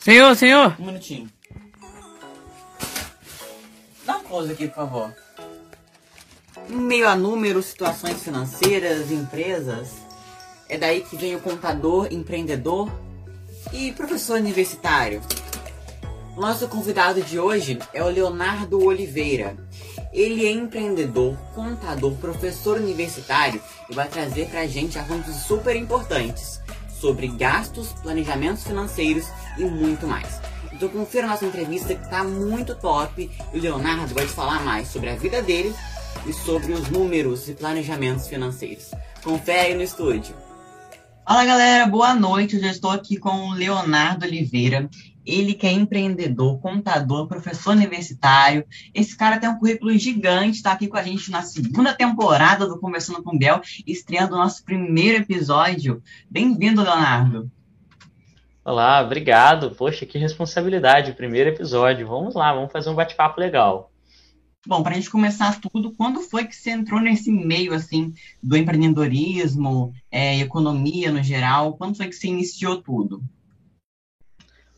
Senhor, senhor! Um minutinho. Dá um close aqui, por favor. Em meio a números, situações financeiras, empresas, é daí que vem o contador, empreendedor e professor universitário. Nosso convidado de hoje é o Leonardo Oliveira. Ele é empreendedor, contador, professor universitário e vai trazer pra gente assuntos super importantes sobre gastos, planejamentos financeiros e muito mais. Então confira a nossa entrevista que tá muito top e o Leonardo vai te falar mais sobre a vida dele e sobre os números e planejamentos financeiros. Confere aí no estúdio. Fala galera, boa noite. Eu já estou aqui com o Leonardo Oliveira. Ele que é empreendedor, contador, professor universitário. Esse cara tem um currículo gigante, está aqui com a gente na segunda temporada do Conversando com Bel, estreando o nosso primeiro episódio. Bem-vindo, Leonardo. Olá, obrigado. Poxa, que responsabilidade, primeiro episódio. Vamos lá, vamos fazer um bate-papo legal. Bom, para a gente começar tudo, quando foi que você entrou nesse meio assim do empreendedorismo, é, economia no geral? Quando foi que você iniciou tudo?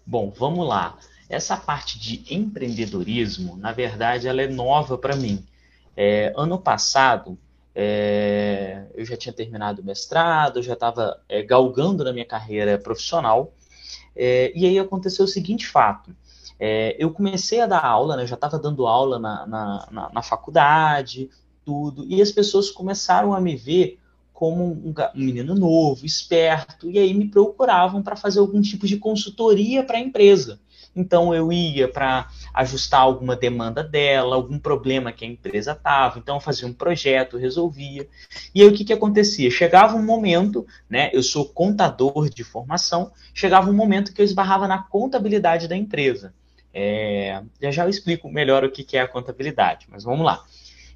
Bom, vamos lá. Essa parte de empreendedorismo, na verdade, ela é nova para mim. É, ano passado, é, eu já tinha terminado o mestrado, já estava é, galgando na minha carreira profissional, é, e aí aconteceu o seguinte fato. É, eu comecei a dar aula, né, eu já estava dando aula na, na, na, na, faculdade, tudo, e as pessoas começaram a me ver como um, um menino novo, esperto, e aí me procuravam para fazer algum tipo de consultoria para a empresa. Então eu ia para ajustar alguma demanda dela, algum problema que a empresa estava. Então eu fazia um projeto, resolvia. E aí o que, que acontecia? Chegava um momento, né? Eu sou contador de formação, chegava um momento que eu esbarrava na contabilidade da empresa. É, já já eu explico melhor o que é a contabilidade, mas vamos lá.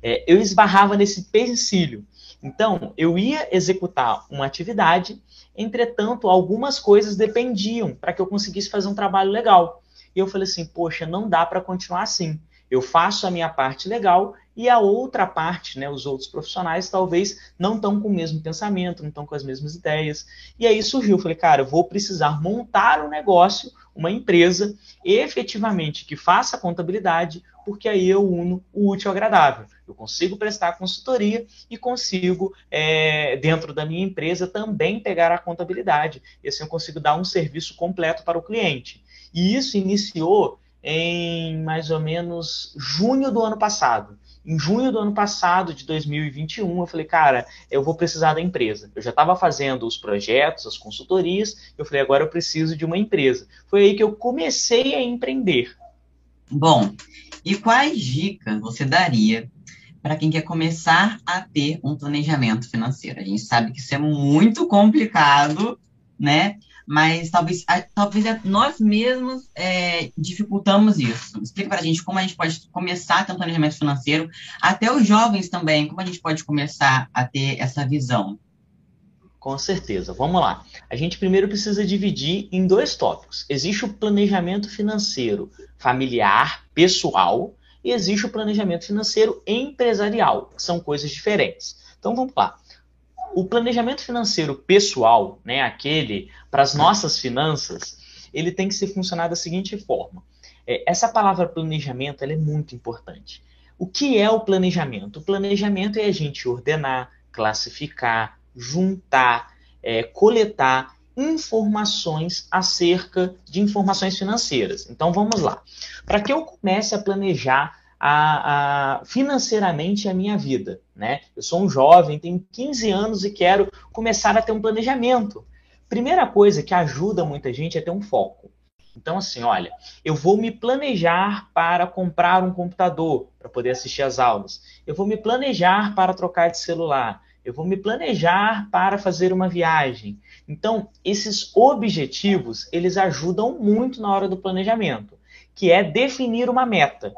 É, eu esbarrava nesse pensilho. Então, eu ia executar uma atividade, entretanto, algumas coisas dependiam para que eu conseguisse fazer um trabalho legal. E eu falei assim: poxa, não dá para continuar assim. Eu faço a minha parte legal e a outra parte, né, os outros profissionais, talvez não estão com o mesmo pensamento, não estão com as mesmas ideias. E aí surgiu, eu falei, cara, eu vou precisar montar um negócio uma empresa efetivamente que faça contabilidade, porque aí eu uno o útil ao agradável. Eu consigo prestar consultoria e consigo, é, dentro da minha empresa, também pegar a contabilidade. E assim eu consigo dar um serviço completo para o cliente. E isso iniciou em mais ou menos junho do ano passado. Em junho do ano passado, de 2021, eu falei, cara, eu vou precisar da empresa. Eu já estava fazendo os projetos, as consultorias, eu falei, agora eu preciso de uma empresa. Foi aí que eu comecei a empreender. Bom, e quais dicas você daria para quem quer começar a ter um planejamento financeiro? A gente sabe que isso é muito complicado, né? mas talvez, talvez nós mesmos é, dificultamos isso. Explica para a gente como a gente pode começar a ter um planejamento financeiro, até os jovens também, como a gente pode começar a ter essa visão. Com certeza. Vamos lá. A gente primeiro precisa dividir em dois tópicos. Existe o planejamento financeiro familiar, pessoal, e existe o planejamento financeiro empresarial, que são coisas diferentes. Então vamos lá o planejamento financeiro pessoal, né, aquele para as nossas finanças, ele tem que se funcionar da seguinte forma. É, essa palavra planejamento é muito importante. O que é o planejamento? O planejamento é a gente ordenar, classificar, juntar, é, coletar informações acerca de informações financeiras. Então vamos lá. Para que eu comece a planejar a, a, financeiramente a minha vida. Né? Eu sou um jovem, tenho 15 anos e quero começar a ter um planejamento. Primeira coisa que ajuda muita gente é ter um foco. Então, assim, olha, eu vou me planejar para comprar um computador para poder assistir às aulas. Eu vou me planejar para trocar de celular. Eu vou me planejar para fazer uma viagem. Então, esses objetivos, eles ajudam muito na hora do planejamento, que é definir uma meta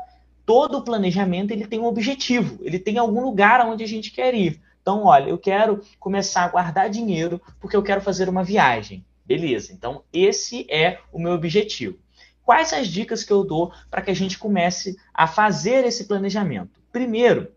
todo planejamento ele tem um objetivo, ele tem algum lugar aonde a gente quer ir. Então, olha, eu quero começar a guardar dinheiro porque eu quero fazer uma viagem. Beleza, então esse é o meu objetivo. Quais as dicas que eu dou para que a gente comece a fazer esse planejamento? Primeiro,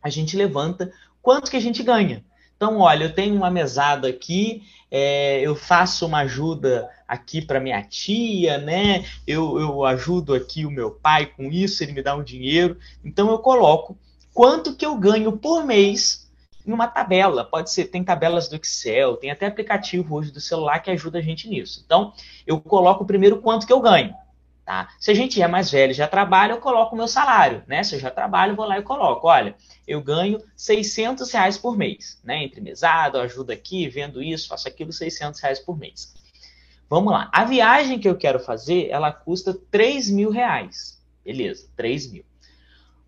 a gente levanta quanto que a gente ganha. Então, olha, eu tenho uma mesada aqui, é, eu faço uma ajuda aqui para minha tia, né? Eu, eu ajudo aqui o meu pai com isso, ele me dá um dinheiro. Então, eu coloco quanto que eu ganho por mês em uma tabela. Pode ser, tem tabelas do Excel, tem até aplicativo hoje do celular que ajuda a gente nisso. Então, eu coloco primeiro quanto que eu ganho. Tá? Se a gente é mais velho já trabalha, eu coloco o meu salário. Né? Se eu já trabalho, vou lá e coloco. Olha, eu ganho 600 reais por mês. Né? Entre mesado, ajuda aqui, vendo isso, faço aquilo, 600 reais por mês. Vamos lá. A viagem que eu quero fazer, ela custa 3 mil reais. Beleza, 3 mil.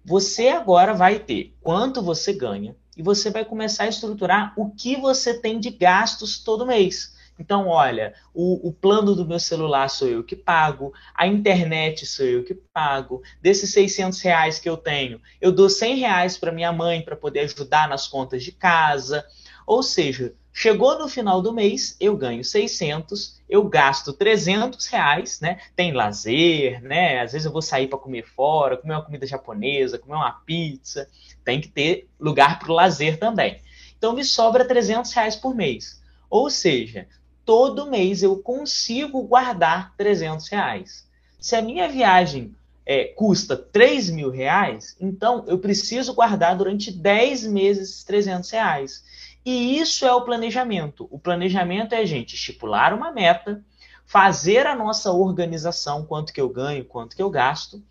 Você agora vai ter quanto você ganha e você vai começar a estruturar o que você tem de gastos todo mês. Então, olha, o, o, plano do meu celular sou eu que pago, a internet sou eu que pago. Desses 600 reais que eu tenho, eu dou 100 reais para minha mãe para poder ajudar nas contas de casa. Ou seja, chegou no final do mês, eu ganho 600, eu gasto 300 reais, né? Tem lazer, né? Às vezes eu vou sair para comer fora, comer uma comida japonesa, comer uma pizza. Tem que ter lugar para o lazer também. Então me sobra 300 reais por mês. Ou seja, todo mês eu consigo guardar 300 reais. Se a minha viagem é, custa 3 mil reais, então eu preciso guardar durante 10 meses 300 reais. E isso é o planejamento. O planejamento é a gente estipular uma meta, fazer a nossa organização, quanto que eu ganho, quanto que eu gasto,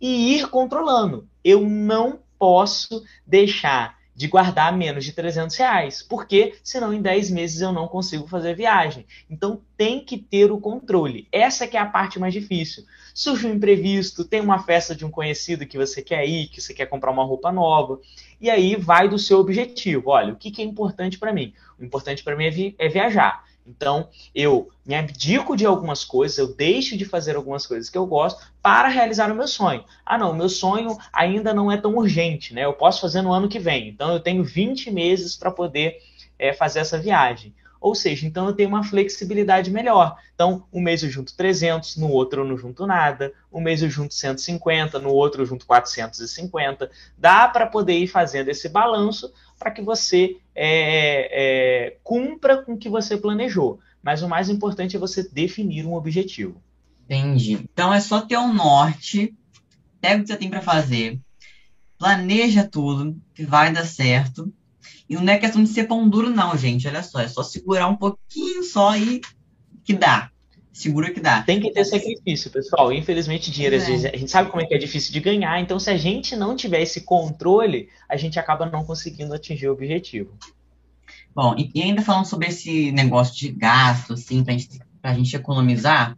e ir controlando. Eu não posso deixar de guardar menos de 300 reais, porque senão em 10 meses eu não consigo fazer viagem. Então tem que ter o controle. Essa que é a parte mais difícil. Surge um imprevisto, tem uma festa de um conhecido que você quer ir, que você quer comprar uma roupa nova, e aí vai do seu objetivo. Olha, o que, que é importante para mim? O importante para mim é, vi é viajar. Então, eu me abdico de algumas coisas, eu deixo de fazer algumas coisas que eu gosto para realizar o meu sonho. Ah, não, meu sonho ainda não é tão urgente, né? Eu posso fazer no ano que vem. Então, eu tenho 20 meses para poder é, fazer essa viagem. Ou seja, então eu tenho uma flexibilidade melhor. Então, um mês eu junto 300, no outro eu não junto nada, um mês eu junto 150, no outro eu junto 450. Dá para poder ir fazendo esse balanço para que você é, é, cumpra com o que você planejou. Mas o mais importante é você definir um objetivo. Entendi. Então é só ter um norte, pega o que você tem para fazer, planeja tudo, que vai dar certo e não é questão de ser pão duro, não, gente. Olha só, é só segurar um pouquinho só e que dá. Segura que dá. Tem que ter sacrifício, pessoal. Infelizmente, dinheiro, é. às vezes, a gente sabe como é que é difícil de ganhar. Então, se a gente não tiver esse controle, a gente acaba não conseguindo atingir o objetivo. Bom, e, e ainda falando sobre esse negócio de gasto, assim, pra gente, pra gente economizar,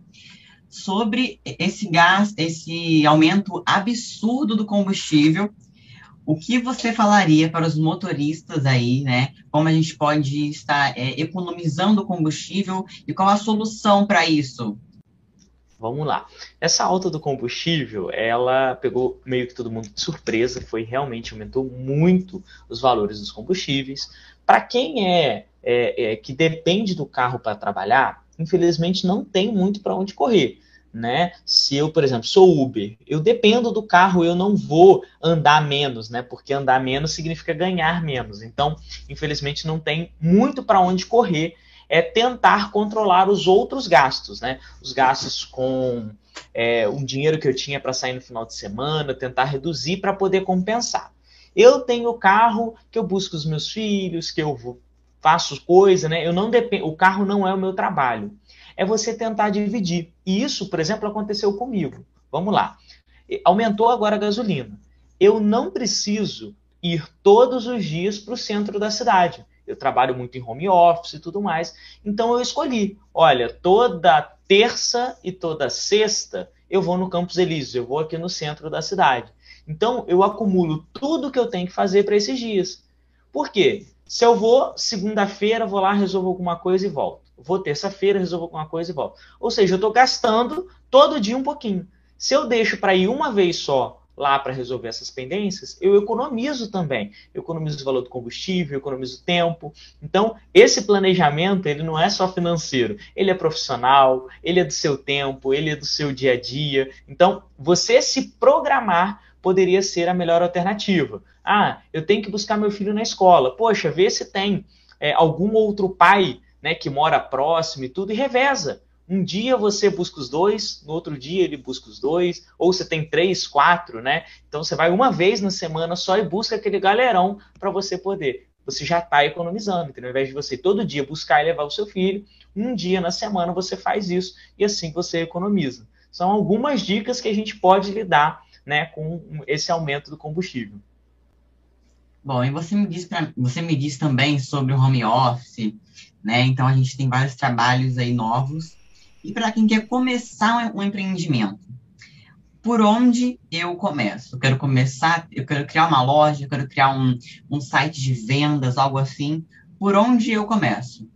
sobre esse gasto, esse aumento absurdo do combustível o que você falaria para os motoristas aí, né? Como a gente pode estar é, economizando combustível e qual a solução para isso? Vamos lá. Essa alta do combustível, ela pegou meio que todo mundo de surpresa, foi realmente aumentou muito os valores dos combustíveis. Para quem é, é, é, que depende do carro para trabalhar, infelizmente não tem muito para onde correr né? Se eu, por exemplo, sou Uber, eu dependo do carro, eu não vou andar menos, né? Porque andar menos significa ganhar menos. Então, infelizmente, não tem muito para onde correr. É tentar controlar os outros gastos, né? Os gastos com é, um dinheiro que eu tinha para sair no final de semana, tentar reduzir para poder compensar. Eu tenho carro que eu busco os meus filhos, que eu faço coisa, né? Eu não dependo, o carro não é o meu trabalho é você tentar dividir. E isso, por exemplo, aconteceu comigo. Vamos lá. Aumentou agora a gasolina. Eu não preciso ir todos os dias para o centro da cidade. Eu trabalho muito em home office e tudo mais. Então eu escolhi, olha, toda terça e toda sexta eu vou no Campos Elíseos, eu vou aqui no centro da cidade. Então eu acumulo tudo que eu tenho que fazer para esses dias. Por quê? Se eu vou segunda-feira, vou lá, resolvo alguma coisa e volto vou terça-feira, resolvo alguma coisa e volto. Ou seja, eu estou gastando todo dia um pouquinho. Se eu deixo para ir uma vez só lá para resolver essas pendências, eu economizo também. Eu economizo o valor do combustível, economizo tempo. Então, esse planejamento, ele não é só financeiro, ele é profissional, ele é do seu tempo, ele é do seu dia a dia. Então, você se programar poderia ser a melhor alternativa. Ah, eu tenho que buscar meu filho na escola. Poxa, vê se tem é, algum outro pai né, que mora próximo e tudo, e reveza. Um dia você busca os dois, no outro dia ele busca os dois, ou você tem três, quatro, né? Então você vai uma vez na semana só e busca aquele galerão para você poder. Você já está economizando, então, ao invés de você todo dia buscar e levar o seu filho, um dia na semana você faz isso e assim você economiza. São algumas dicas que a gente pode lidar né, com esse aumento do combustível. Bom, e você me diz pra, você me diz também sobre o home office, né? Então a gente tem vários trabalhos aí novos. E para quem quer começar um empreendimento, por onde eu começo? Eu quero começar, eu quero criar uma loja, eu quero criar um, um site de vendas, algo assim. Por onde eu começo?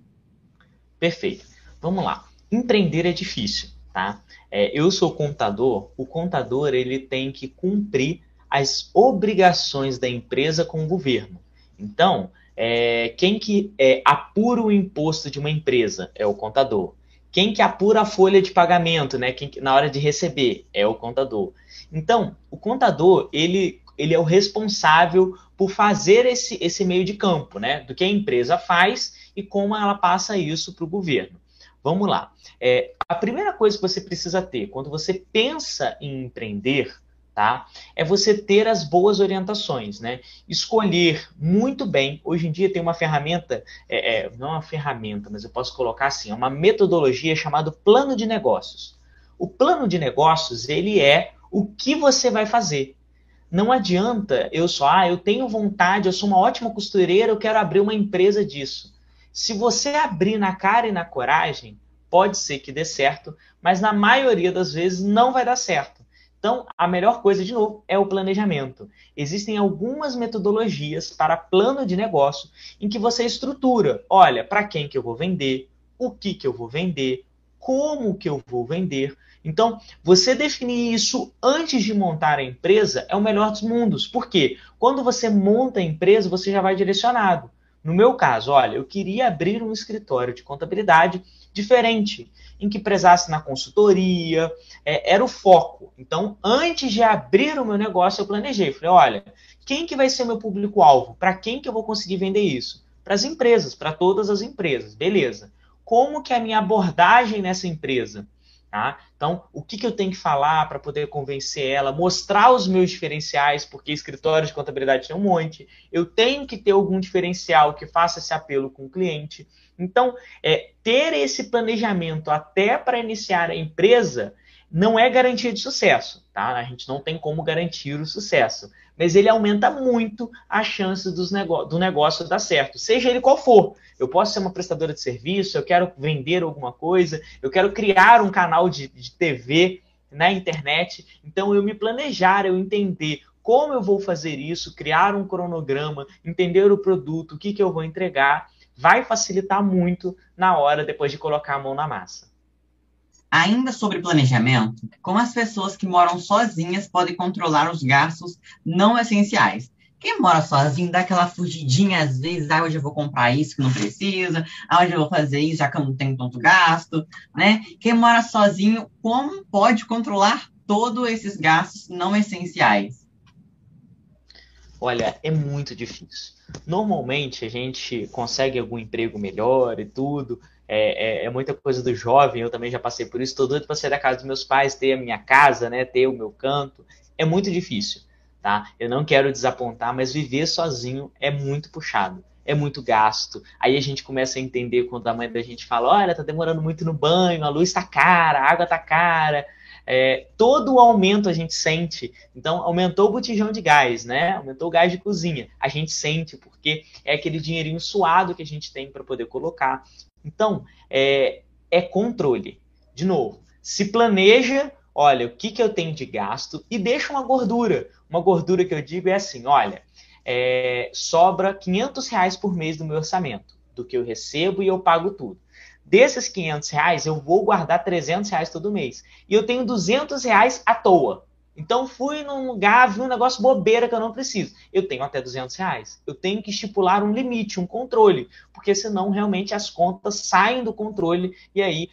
Perfeito. Vamos lá. Empreender é difícil, tá? É, eu sou contador. O contador ele tem que cumprir as obrigações da empresa com o governo. Então, é, quem que é, apura o imposto de uma empresa é o contador. Quem que apura a folha de pagamento, né? Quem, na hora de receber é o contador. Então, o contador ele, ele é o responsável por fazer esse, esse meio de campo, né? Do que a empresa faz e como ela passa isso para o governo. Vamos lá. É, a primeira coisa que você precisa ter quando você pensa em empreender tá? É você ter as boas orientações, né? Escolher muito bem. Hoje em dia tem uma ferramenta, é, é, não é uma ferramenta, mas eu posso colocar assim, é uma metodologia chamada plano de negócios. O plano de negócios ele é o que você vai fazer. Não adianta eu só, ah, eu tenho vontade, eu sou uma ótima costureira, eu quero abrir uma empresa disso. Se você abrir na cara e na coragem, pode ser que dê certo, mas na maioria das vezes não vai dar certo. Então, a melhor coisa, de novo, é o planejamento. Existem algumas metodologias para plano de negócio em que você estrutura. Olha, para quem que eu vou vender, o que que eu vou vender, como que eu vou vender. Então, você definir isso antes de montar a empresa é o melhor dos mundos. Por quê? Quando você monta a empresa, você já vai direcionado. No meu caso, olha, eu queria abrir um escritório de contabilidade diferente em que prezasse na consultoria, é, era o foco. Então, antes de abrir o meu negócio, eu planejei. Falei, olha, quem que vai ser meu público-alvo? Para quem que eu vou conseguir vender isso? Para as empresas, para todas as empresas. Beleza. Como que é a minha abordagem nessa empresa? Tá? Então, o que, que eu tenho que falar para poder convencer ela, mostrar os meus diferenciais, porque escritórios de contabilidade tem um monte. Eu tenho que ter algum diferencial que faça esse apelo com o cliente. Então, é, ter esse planejamento até para iniciar a empresa não é garantia de sucesso, tá? A gente não tem como garantir o sucesso, mas ele aumenta muito a chance dos do negócio dar certo, seja ele qual for. Eu posso ser uma prestadora de serviço, eu quero vender alguma coisa, eu quero criar um canal de, de TV na internet, então eu me planejar, eu entender como eu vou fazer isso, criar um cronograma, entender o produto, o que, que eu vou entregar vai facilitar muito na hora depois de colocar a mão na massa. Ainda sobre planejamento, como as pessoas que moram sozinhas podem controlar os gastos não essenciais? Quem mora sozinho dá aquela fugidinha às vezes, ah, hoje eu vou comprar isso que não precisa, ah, hoje eu vou fazer isso já que eu não tenho tanto gasto, né? Quem mora sozinho, como pode controlar todos esses gastos não essenciais? Olha, é muito difícil. Normalmente a gente consegue algum emprego melhor e tudo. É, é, é muita coisa do jovem, eu também já passei por isso. Estou doido para sair da casa dos meus pais, ter a minha casa, né, ter o meu canto. É muito difícil, tá? Eu não quero desapontar, mas viver sozinho é muito puxado é muito gasto. Aí a gente começa a entender quando a mãe da gente fala: olha, tá demorando muito no banho, a luz tá cara, a água tá cara, é, todo o aumento a gente sente. Então, aumentou o botijão de gás, né? Aumentou o gás de cozinha. A gente sente, porque é aquele dinheirinho suado que a gente tem para poder colocar. Então, é, é controle. De novo, se planeja, olha, o que, que eu tenho de gasto e deixa uma gordura. Uma gordura que eu digo é assim, olha, é, sobra 500 reais por mês do meu orçamento, do que eu recebo e eu pago tudo. Desses 500 reais, eu vou guardar 300 reais todo mês. E eu tenho 200 reais à toa. Então, fui num lugar, vi um negócio bobeira que eu não preciso. Eu tenho até 200 reais. Eu tenho que estipular um limite, um controle. Porque senão, realmente, as contas saem do controle e aí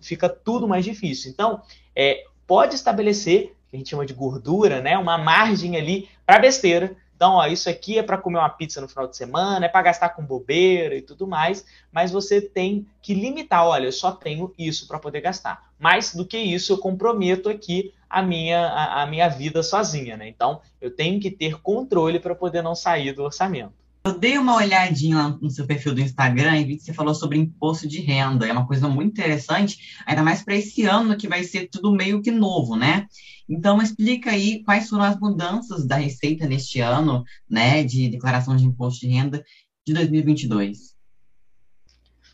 fica tudo mais difícil. Então, é, pode estabelecer, que a gente chama de gordura, né? Uma margem ali para besteira Então, ó, isso aqui é para comer uma pizza no final de semana, é para gastar com bobeira e tudo mais, mas você tem que limitar, olha, eu só tenho isso para poder gastar. Mais do que isso, eu comprometo aqui a minha, a, a minha vida sozinha, né? Então, eu tenho que ter controle para poder não sair do orçamento. Eu dei uma olhadinha lá no seu perfil do Instagram e vi que você falou sobre imposto de renda. É uma coisa muito interessante, ainda mais para esse ano que vai ser tudo meio que novo, né? Então, explica aí quais foram as mudanças da Receita neste ano, né, de declaração de imposto de renda de 2022.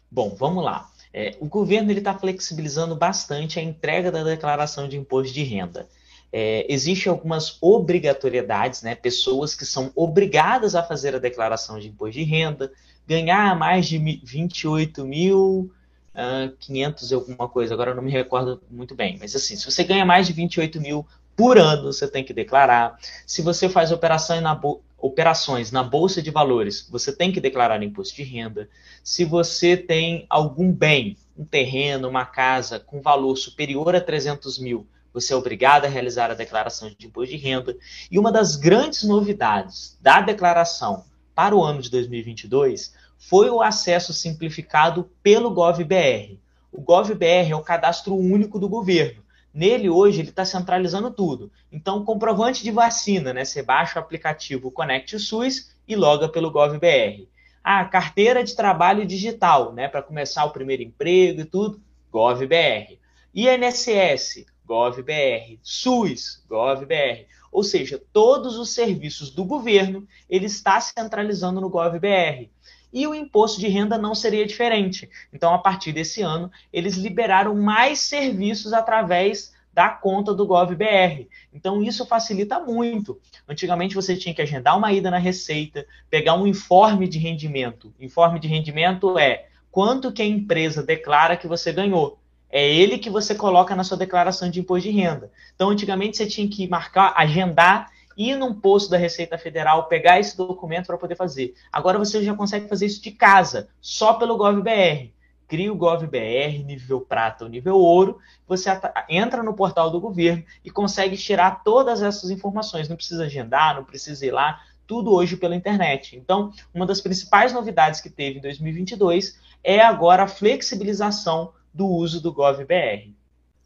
Bom, vamos lá. É, o governo está flexibilizando bastante a entrega da declaração de imposto de renda é, existem algumas obrigatoriedades, né? Pessoas que são obrigadas a fazer a declaração de imposto de renda, ganhar mais de 28 mil. Uh, 500 e alguma coisa, agora eu não me recordo muito bem, mas assim, se você ganha mais de 28 mil por ano, você tem que declarar. Se você faz operação na operações na Bolsa de Valores, você tem que declarar imposto de renda. Se você tem algum bem, um terreno, uma casa com valor superior a 300 mil, você é obrigado a realizar a declaração de imposto de renda. E uma das grandes novidades da declaração para o ano de 2022 foi o acesso simplificado pelo GovBR. O GovBR é o cadastro único do governo. Nele, hoje, ele está centralizando tudo. Então, comprovante de vacina, né? Você baixa o aplicativo Conect SUS e loga pelo GovBR. Ah, carteira de trabalho digital, né? Para começar o primeiro emprego e tudo, GovBR. INSS, GovBR, SUS, GovBR. Ou seja, todos os serviços do governo ele está centralizando no GovBR. E o imposto de renda não seria diferente. Então, a partir desse ano, eles liberaram mais serviços através da conta do GovBR. Então, isso facilita muito. Antigamente, você tinha que agendar uma ida na Receita, pegar um informe de rendimento. Informe de rendimento é quanto que a empresa declara que você ganhou é ele que você coloca na sua declaração de imposto de renda. Então, antigamente você tinha que marcar, agendar, ir num posto da Receita Federal, pegar esse documento para poder fazer. Agora você já consegue fazer isso de casa, só pelo GovBR. Cria o GovBR, nível prata ou nível ouro, você entra no portal do governo e consegue tirar todas essas informações. Não precisa agendar, não precisa ir lá, tudo hoje pela internet. Então, uma das principais novidades que teve em 2022 é agora a flexibilização do uso do GovBR.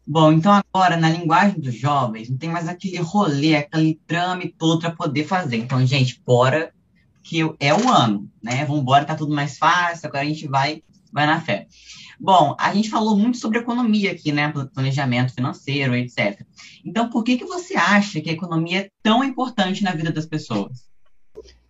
Bom, então agora, na linguagem dos jovens, não tem mais aquele rolê, aquele trame todo para poder fazer. Então, gente, bora, que é o ano, né? Vamos embora, tá tudo mais fácil, agora a gente vai, vai na fé. Bom, a gente falou muito sobre economia aqui, né? Planejamento financeiro, etc. Então, por que, que você acha que a economia é tão importante na vida das pessoas?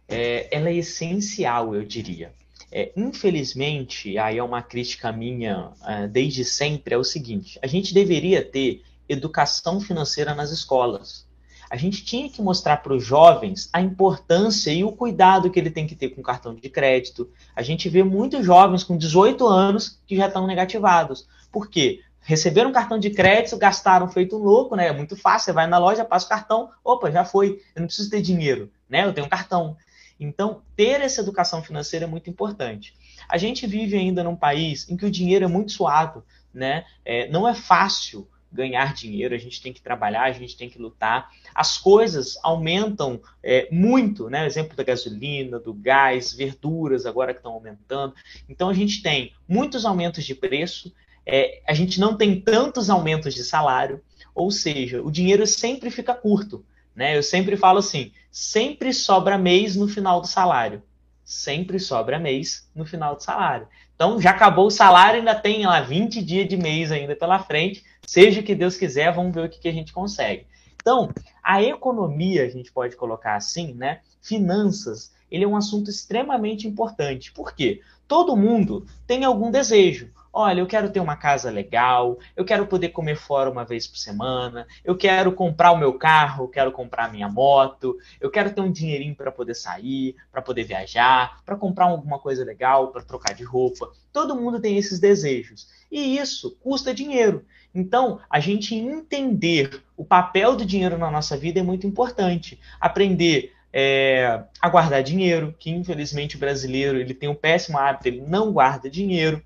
É, ela é essencial, eu diria. É, infelizmente, aí é uma crítica minha é, desde sempre, é o seguinte: a gente deveria ter educação financeira nas escolas. A gente tinha que mostrar para os jovens a importância e o cuidado que ele tem que ter com cartão de crédito. A gente vê muitos jovens com 18 anos que já estão negativados. Por quê? Receberam cartão de crédito, gastaram feito louco, né? É muito fácil, você vai na loja, passa o cartão, opa, já foi, eu não preciso ter dinheiro, né? Eu tenho um cartão. Então, ter essa educação financeira é muito importante. A gente vive ainda num país em que o dinheiro é muito suado, né? É, não é fácil ganhar dinheiro, a gente tem que trabalhar, a gente tem que lutar. As coisas aumentam é, muito, né? Exemplo da gasolina, do gás, verduras agora que estão aumentando. Então a gente tem muitos aumentos de preço, é, a gente não tem tantos aumentos de salário, ou seja, o dinheiro sempre fica curto. Né? Eu sempre falo assim: sempre sobra mês no final do salário. Sempre sobra mês no final do salário. Então já acabou o salário, ainda tem lá 20 dias de mês ainda pela frente. Seja o que Deus quiser, vamos ver o que, que a gente consegue. Então, a economia, a gente pode colocar assim, né? Finanças, ele é um assunto extremamente importante. Por quê? Todo mundo tem algum desejo. Olha, eu quero ter uma casa legal, eu quero poder comer fora uma vez por semana, eu quero comprar o meu carro, eu quero comprar a minha moto, eu quero ter um dinheirinho para poder sair, para poder viajar, para comprar alguma coisa legal, para trocar de roupa. Todo mundo tem esses desejos. E isso custa dinheiro. Então, a gente entender o papel do dinheiro na nossa vida é muito importante. Aprender é, a guardar dinheiro, que infelizmente o brasileiro ele tem um péssimo hábito, ele não guarda dinheiro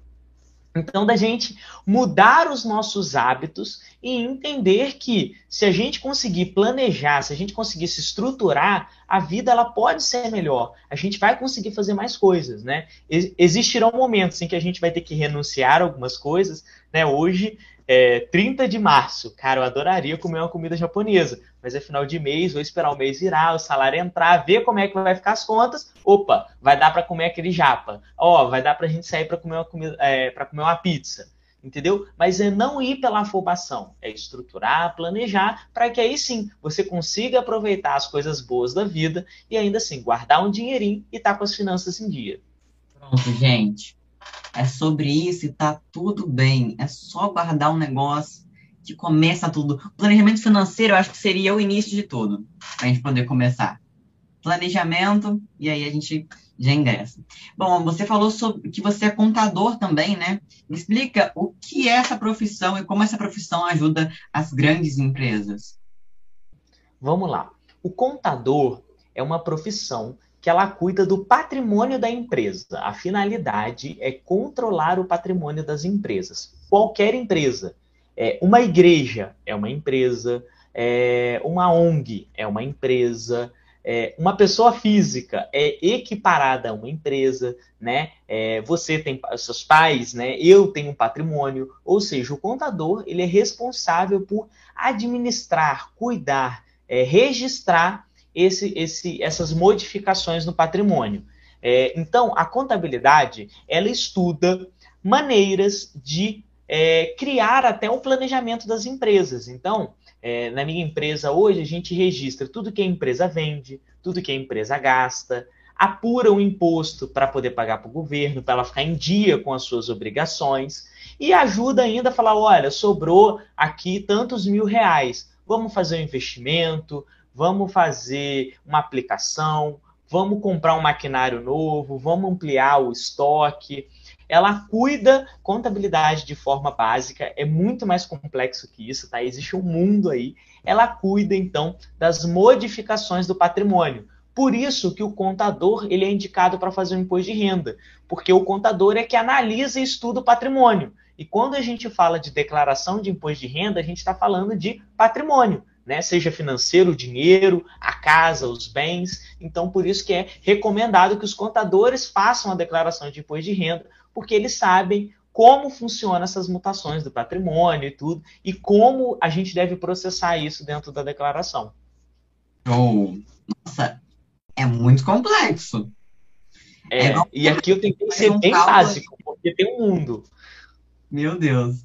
Então, da gente mudar os nossos hábitos e entender que se a gente conseguir planejar, se a gente conseguir se estruturar, a vida ela pode ser melhor. A gente vai conseguir fazer mais coisas, né? Existirão momentos em que a gente vai ter que renunciar a algumas coisas, né? Hoje é, 30 de março, cara, eu adoraria comer uma comida japonesa, mas é final de mês, vou esperar o mês virar, o salário entrar, ver como é que vai ficar as contas. Opa, vai dar para comer aquele japa. Ó, vai dar para a gente sair para comer uma comida, é, para comer uma pizza, entendeu? Mas é não ir pela afobação, é estruturar, planejar, para que aí sim você consiga aproveitar as coisas boas da vida e ainda assim guardar um dinheirinho e estar tá com as finanças em dia. Pronto, gente é sobre isso e tá tudo bem. É só guardar um negócio que começa tudo. Planejamento financeiro, eu acho que seria o início de tudo, a gente poder começar. Planejamento, e aí a gente já ingressa. Bom, você falou sobre que você é contador também, né? Me explica o que é essa profissão e como essa profissão ajuda as grandes empresas. Vamos lá. O contador é uma profissão que ela cuida do patrimônio da empresa. A finalidade é controlar o patrimônio das empresas. Qualquer empresa. É, uma igreja é uma empresa, é, uma ONG é uma empresa, é, uma pessoa física é equiparada a uma empresa, né? É, você tem seus pais, né? Eu tenho um patrimônio, ou seja, o contador ele é responsável por administrar, cuidar, é, registrar esse, esse, essas modificações no patrimônio. É, então, a contabilidade ela estuda maneiras de é, criar até o planejamento das empresas. Então, é, na minha empresa hoje, a gente registra tudo que a empresa vende, tudo que a empresa gasta, apura o imposto para poder pagar para o governo, para ela ficar em dia com as suas obrigações, e ajuda ainda a falar: olha, sobrou aqui tantos mil reais, vamos fazer um investimento, vamos fazer uma aplicação, vamos comprar um maquinário novo, vamos ampliar o estoque. Ela cuida contabilidade de forma básica, é muito mais complexo que isso, tá? Existe um mundo aí. Ela cuida então das modificações do patrimônio. Por isso que o contador ele é indicado para fazer o imposto de renda, porque o contador é que analisa e estuda o patrimônio. E quando a gente fala de declaração de imposto de renda, a gente está falando de patrimônio né? Seja financeiro, o dinheiro, a casa, os bens. Então, por isso que é recomendado que os contadores façam a declaração de imposto de renda, porque eles sabem como funcionam essas mutações do patrimônio e tudo, e como a gente deve processar isso dentro da declaração. Oh, nossa, é muito complexo. É, é e aqui eu tentei ser um bem básico, porque tem um mundo. Meu Deus.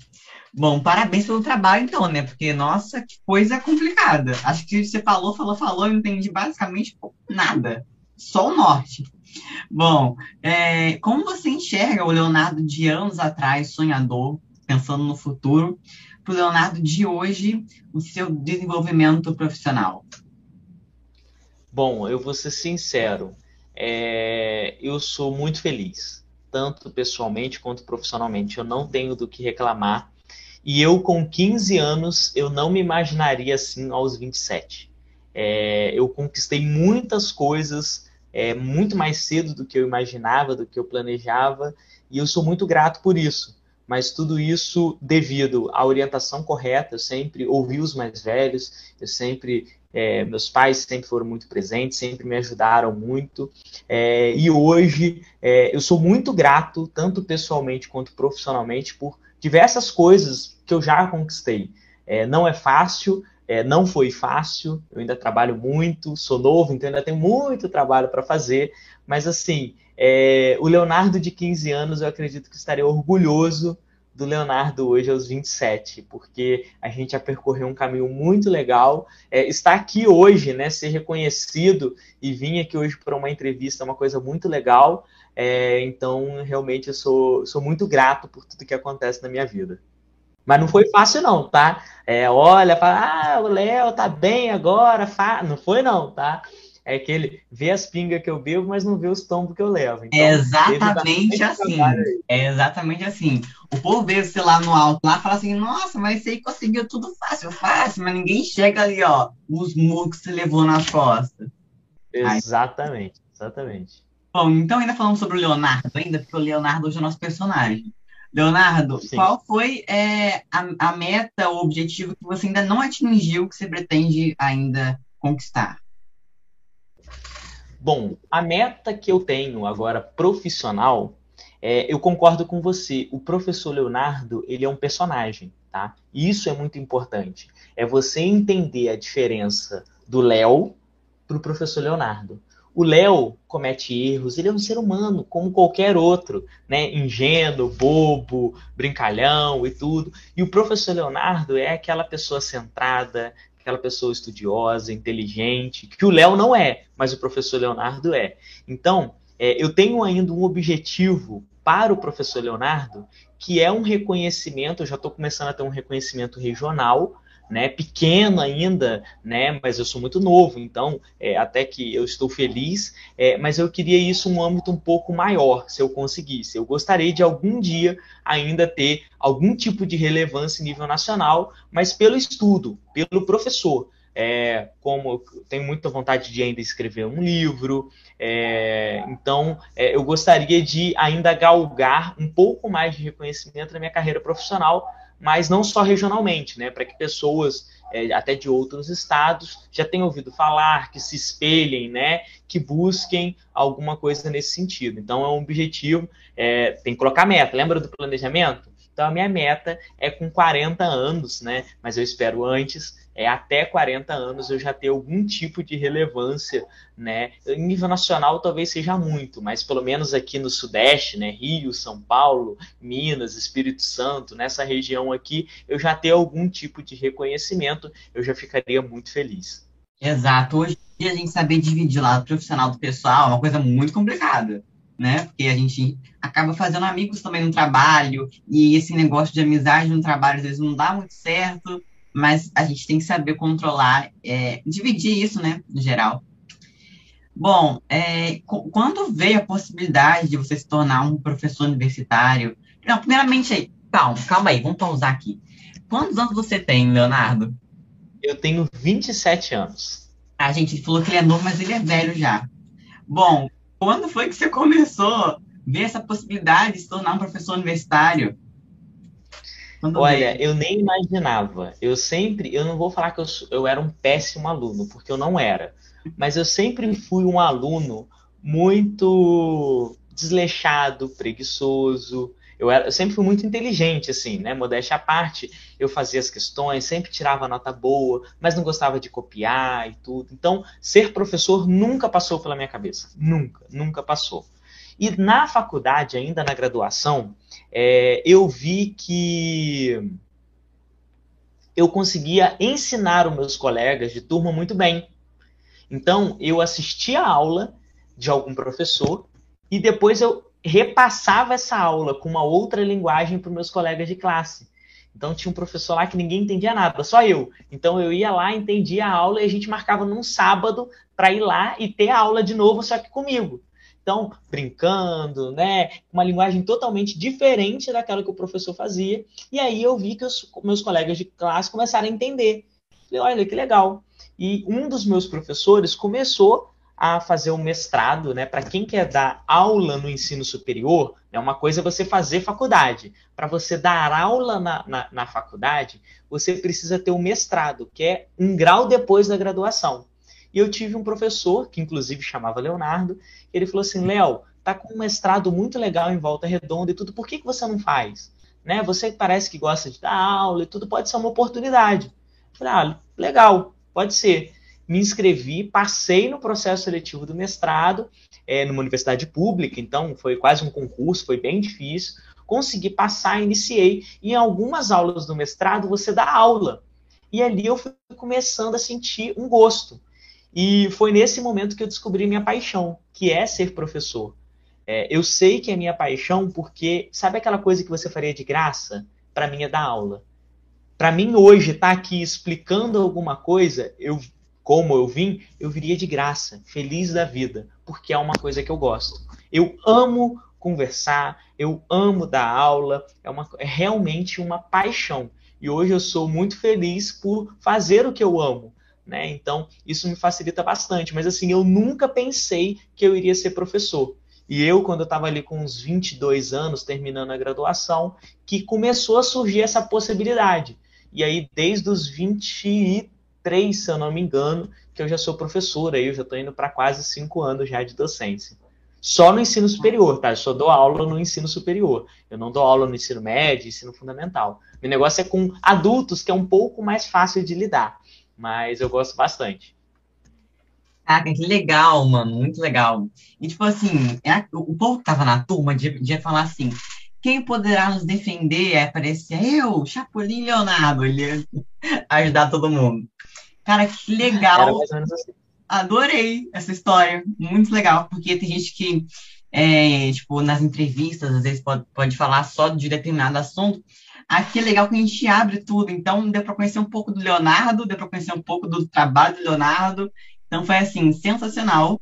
Bom, parabéns pelo trabalho, então, né? Porque, nossa, que coisa complicada. Acho que você falou, falou, falou, eu não entendi basicamente nada. Só o norte. Bom, é, como você enxerga o Leonardo de anos atrás, sonhador, pensando no futuro, para o Leonardo de hoje, o seu desenvolvimento profissional? Bom, eu vou ser sincero. É, eu sou muito feliz, tanto pessoalmente quanto profissionalmente. Eu não tenho do que reclamar e eu, com 15 anos, eu não me imaginaria assim aos 27. É, eu conquistei muitas coisas é, muito mais cedo do que eu imaginava, do que eu planejava, e eu sou muito grato por isso. Mas tudo isso devido à orientação correta, eu sempre ouvi os mais velhos, eu sempre é, meus pais sempre foram muito presentes, sempre me ajudaram muito. É, e hoje é, eu sou muito grato, tanto pessoalmente quanto profissionalmente, por diversas coisas que eu já conquistei. É, não é fácil, é, não foi fácil, eu ainda trabalho muito, sou novo, então ainda tenho muito trabalho para fazer, mas assim, é, o Leonardo de 15 anos eu acredito que estaria orgulhoso do Leonardo hoje aos 27, porque a gente já percorreu um caminho muito legal. É, estar aqui hoje, né, ser reconhecido e vir aqui hoje para uma entrevista é uma coisa muito legal. É, então, realmente, eu sou, sou muito grato por tudo que acontece na minha vida. Mas não foi fácil, não, tá? É, olha, fala, ah, o Léo tá bem agora, fa... não foi, não, tá? É aquele vê as pingas que eu bebo, mas não vê os tombos que eu levo. Então, é exatamente assim. É exatamente assim. O povo vê você lá no alto lá fala assim, nossa, mas você conseguiu tudo fácil, fácil, mas ninguém chega ali, ó, os murros que você levou nas costas. Exatamente, exatamente. Bom, então ainda falando sobre o Leonardo, ainda, porque o Leonardo hoje é o nosso personagem. Leonardo, Sim. qual foi é, a, a meta, o objetivo que você ainda não atingiu, que você pretende ainda conquistar? Bom, a meta que eu tenho agora profissional, é, eu concordo com você. O professor Leonardo, ele é um personagem, tá? Isso é muito importante. É você entender a diferença do Léo para o professor Leonardo. O Léo comete erros, ele é um ser humano, como qualquer outro, né? Ingênuo, bobo, brincalhão e tudo. E o professor Leonardo é aquela pessoa centrada, aquela pessoa estudiosa, inteligente, que o Léo não é, mas o professor Leonardo é. Então, é, eu tenho ainda um objetivo para o professor Leonardo, que é um reconhecimento, eu já estou começando a ter um reconhecimento regional, né, pequeno ainda, né, mas eu sou muito novo, então é, até que eu estou feliz, é, mas eu queria isso um âmbito um pouco maior, se eu conseguisse. Eu gostaria de algum dia ainda ter algum tipo de relevância em nível nacional, mas pelo estudo, pelo professor. É, como eu tenho muita vontade de ainda escrever um livro, é, então é, eu gostaria de ainda galgar um pouco mais de reconhecimento na minha carreira profissional, mas não só regionalmente, né, para que pessoas é, até de outros estados já tenham ouvido falar, que se espelhem, né, que busquem alguma coisa nesse sentido. Então é um objetivo, é, tem que colocar meta. Lembra do planejamento? Então a minha meta é com 40 anos, né? Mas eu espero antes, é até 40 anos eu já ter algum tipo de relevância, né? Em nível nacional talvez seja muito, mas pelo menos aqui no Sudeste, né? Rio, São Paulo, Minas, Espírito Santo, nessa região aqui, eu já ter algum tipo de reconhecimento, eu já ficaria muito feliz. Exato. Hoje a gente saber dividir lado profissional do pessoal é uma coisa muito complicada né? Porque a gente acaba fazendo amigos também no trabalho, e esse negócio de amizade no trabalho às vezes não dá muito certo, mas a gente tem que saber controlar, é, dividir isso, né, no geral. Bom, é, quando veio a possibilidade de você se tornar um professor universitário? Não, primeiramente aí, calma, calma aí, vamos pausar aqui. Quantos anos você tem, Leonardo? Eu tenho 27 anos. A gente falou que ele é novo, mas ele é velho já. Bom, quando foi que você começou a ver essa possibilidade de se tornar um professor universitário? Quando Olha, veio? eu nem imaginava. Eu sempre, eu não vou falar que eu, eu era um péssimo aluno, porque eu não era. Mas eu sempre fui um aluno muito desleixado, preguiçoso, eu, era, eu sempre fui muito inteligente, assim, né? Modéstia à parte, eu fazia as questões, sempre tirava nota boa, mas não gostava de copiar e tudo. Então, ser professor nunca passou pela minha cabeça. Nunca, nunca passou. E na faculdade, ainda na graduação, é, eu vi que eu conseguia ensinar os meus colegas de turma muito bem. Então, eu assistia a aula de algum professor e depois eu repassava essa aula com uma outra linguagem para os meus colegas de classe. Então tinha um professor lá que ninguém entendia nada, só eu. Então eu ia lá, entendia a aula e a gente marcava num sábado para ir lá e ter a aula de novo, só que comigo. Então, brincando, né? Uma linguagem totalmente diferente daquela que o professor fazia. E aí eu vi que os meus colegas de classe começaram a entender. Falei, olha que legal. E um dos meus professores começou a fazer um mestrado, né? Para quem quer dar aula no ensino superior, é uma coisa você fazer faculdade. Para você dar aula na, na, na, faculdade, você precisa ter um mestrado, que é um grau depois da graduação. E eu tive um professor, que inclusive chamava Leonardo, ele falou assim, Léo, tá com um mestrado muito legal em Volta Redonda e tudo, por que, que você não faz? Né? Você parece que gosta de dar aula e tudo, pode ser uma oportunidade. Eu falei, ah, legal, pode ser me inscrevi, passei no processo seletivo do mestrado, é, numa universidade pública, então foi quase um concurso, foi bem difícil. Consegui passar, iniciei. E em algumas aulas do mestrado você dá aula. E ali eu fui começando a sentir um gosto. E foi nesse momento que eu descobri minha paixão, que é ser professor. É, eu sei que é minha paixão porque, sabe aquela coisa que você faria de graça? Para mim é dar aula. Para mim, hoje, estar tá aqui explicando alguma coisa, eu como eu vim, eu viria de graça, feliz da vida, porque é uma coisa que eu gosto. Eu amo conversar, eu amo dar aula, é, uma, é realmente uma paixão. E hoje eu sou muito feliz por fazer o que eu amo. Né? Então, isso me facilita bastante. Mas assim, eu nunca pensei que eu iria ser professor. E eu, quando eu estava ali com uns 22 anos, terminando a graduação, que começou a surgir essa possibilidade. E aí, desde os 23, se eu não me engano, que eu já sou professora, eu já estou indo para quase cinco anos já de docência. Só no ensino superior, tá? Eu só dou aula no ensino superior. Eu não dou aula no ensino médio, ensino fundamental. Meu negócio é com adultos, que é um pouco mais fácil de lidar. Mas eu gosto bastante. Caraca, que legal, mano. Muito legal. E, tipo assim, é, o povo que tava na turma devia falar assim: quem poderá nos defender é aparecer eu, Chapolin Leonardo. Ele ia ajudar todo mundo. Cara, que legal. Assim adorei essa história. Muito legal, porque tem gente que, é, tipo, nas entrevistas, às vezes pode, pode falar só de determinado assunto. Aqui é legal que a gente abre tudo. Então, deu para conhecer um pouco do Leonardo, deu para conhecer um pouco do trabalho do Leonardo. Então, foi, assim, sensacional.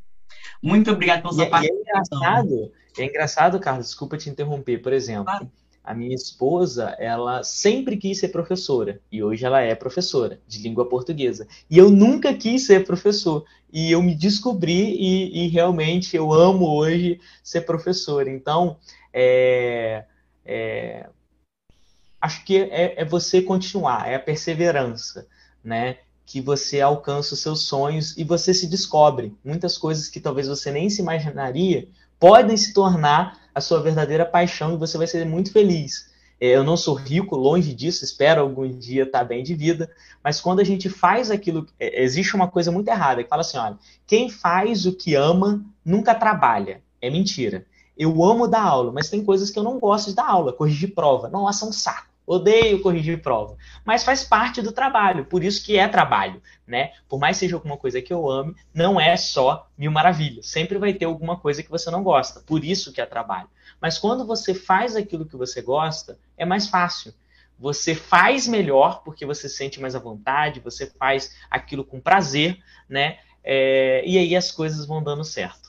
Muito obrigado pela sua e, participação. E é engraçado, é engraçado, Carlos, desculpa te interromper. Por exemplo, claro a minha esposa, ela sempre quis ser professora e hoje ela é professora de língua portuguesa. E eu nunca quis ser professor e eu me descobri e, e realmente eu amo hoje ser professor. Então, é, é, acho que é, é, você continuar, é a perseverança, né? Que você alcança os seus sonhos e você se descobre. Muitas coisas que talvez você nem se imaginaria podem se tornar a sua verdadeira paixão e você vai ser muito feliz. É, eu não sou rico, longe disso, espero algum dia estar bem de vida, mas quando a gente faz aquilo, é, existe uma coisa muito errada que fala assim: olha, quem faz o que ama nunca trabalha. É mentira. Eu amo dar aula, mas tem coisas que eu não gosto de dar aula, corrigir prova. Nossa, é um saco. Odeio corrigir prova, mas faz parte do trabalho, por isso que é trabalho, né? Por mais seja alguma coisa que eu ame, não é só mil maravilhas. Sempre vai ter alguma coisa que você não gosta, por isso que é trabalho. Mas quando você faz aquilo que você gosta, é mais fácil. Você faz melhor porque você sente mais à vontade, você faz aquilo com prazer, né? É, e aí as coisas vão dando certo.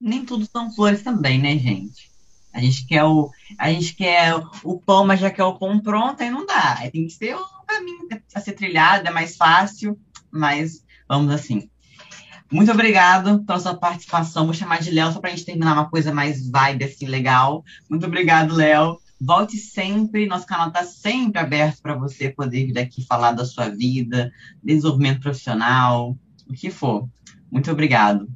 Nem tudo são flores também, né, gente? A gente quer o, a gente quer o pão, mas já quer o pão pronto, aí não dá. Aí tem que ser o caminho a ser trilhado, é mais fácil, mas vamos assim. Muito obrigado pela sua participação. Vou chamar de Léo só para a gente terminar uma coisa mais vibe, assim, legal. Muito obrigado, Léo. Volte sempre, nosso canal está sempre aberto para você poder vir aqui falar da sua vida, desenvolvimento profissional, o que for. Muito obrigado.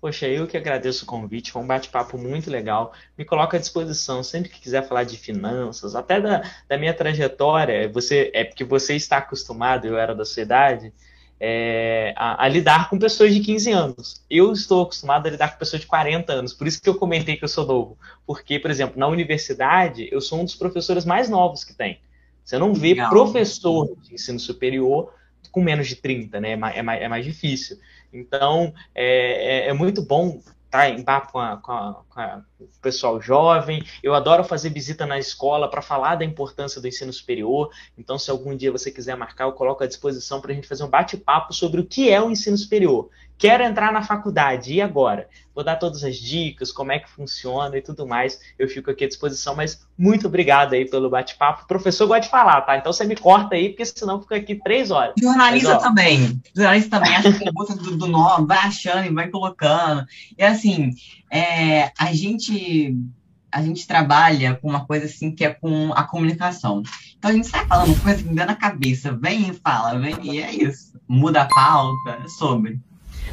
Poxa, eu que agradeço o convite, foi um bate-papo muito legal. Me coloco à disposição sempre que quiser falar de finanças, até da, da minha trajetória. Você é porque você está acostumado, eu era da sua idade, é, a, a, lidar com pessoas de 15 anos. Eu estou acostumado a lidar com pessoas de 40 anos, por isso que eu comentei que eu sou novo. Porque, por exemplo, na universidade, eu sou um dos professores mais novos que tem. Você não vê Legal. professor de ensino superior com menos de 30, né? É mais, é mais, é mais difícil. Então, é, é, é muito bom estar em papo com, a, com, a, com, a, o pessoal jovem. Eu adoro fazer visita na escola para falar da importância do ensino superior. Então, se algum dia você quiser marcar, eu coloco à disposição para a gente fazer um bate-papo sobre o que é o ensino superior. Quero entrar na faculdade, e agora? Vou dar todas as dicas, como é que funciona e tudo mais. Eu fico aqui à disposição, mas muito obrigado aí pelo bate-papo. O professor gosta de falar, tá? Então você me corta aí, porque senão fica aqui três horas. Jornalista mas, também. Jornalista também, acha pergunta do, do nome, vai achando e vai colocando. E assim, é, a gente a gente trabalha com uma coisa assim que é com a comunicação. Então a gente sai falando coisa que me dá na cabeça, vem e fala, vem, e é isso. Muda a pauta, é sobre.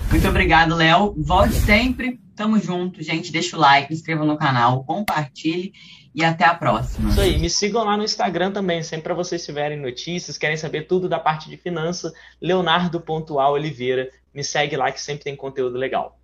Muito obrigado, Léo. Volte sempre. Tamo junto, gente. Deixa o like, inscreva no canal, compartilhe e até a próxima. Isso aí. Me sigam lá no Instagram também, sempre para vocês tiverem notícias, querem saber tudo da parte de finanças, leonardo.oliveira. Me segue lá que sempre tem conteúdo legal.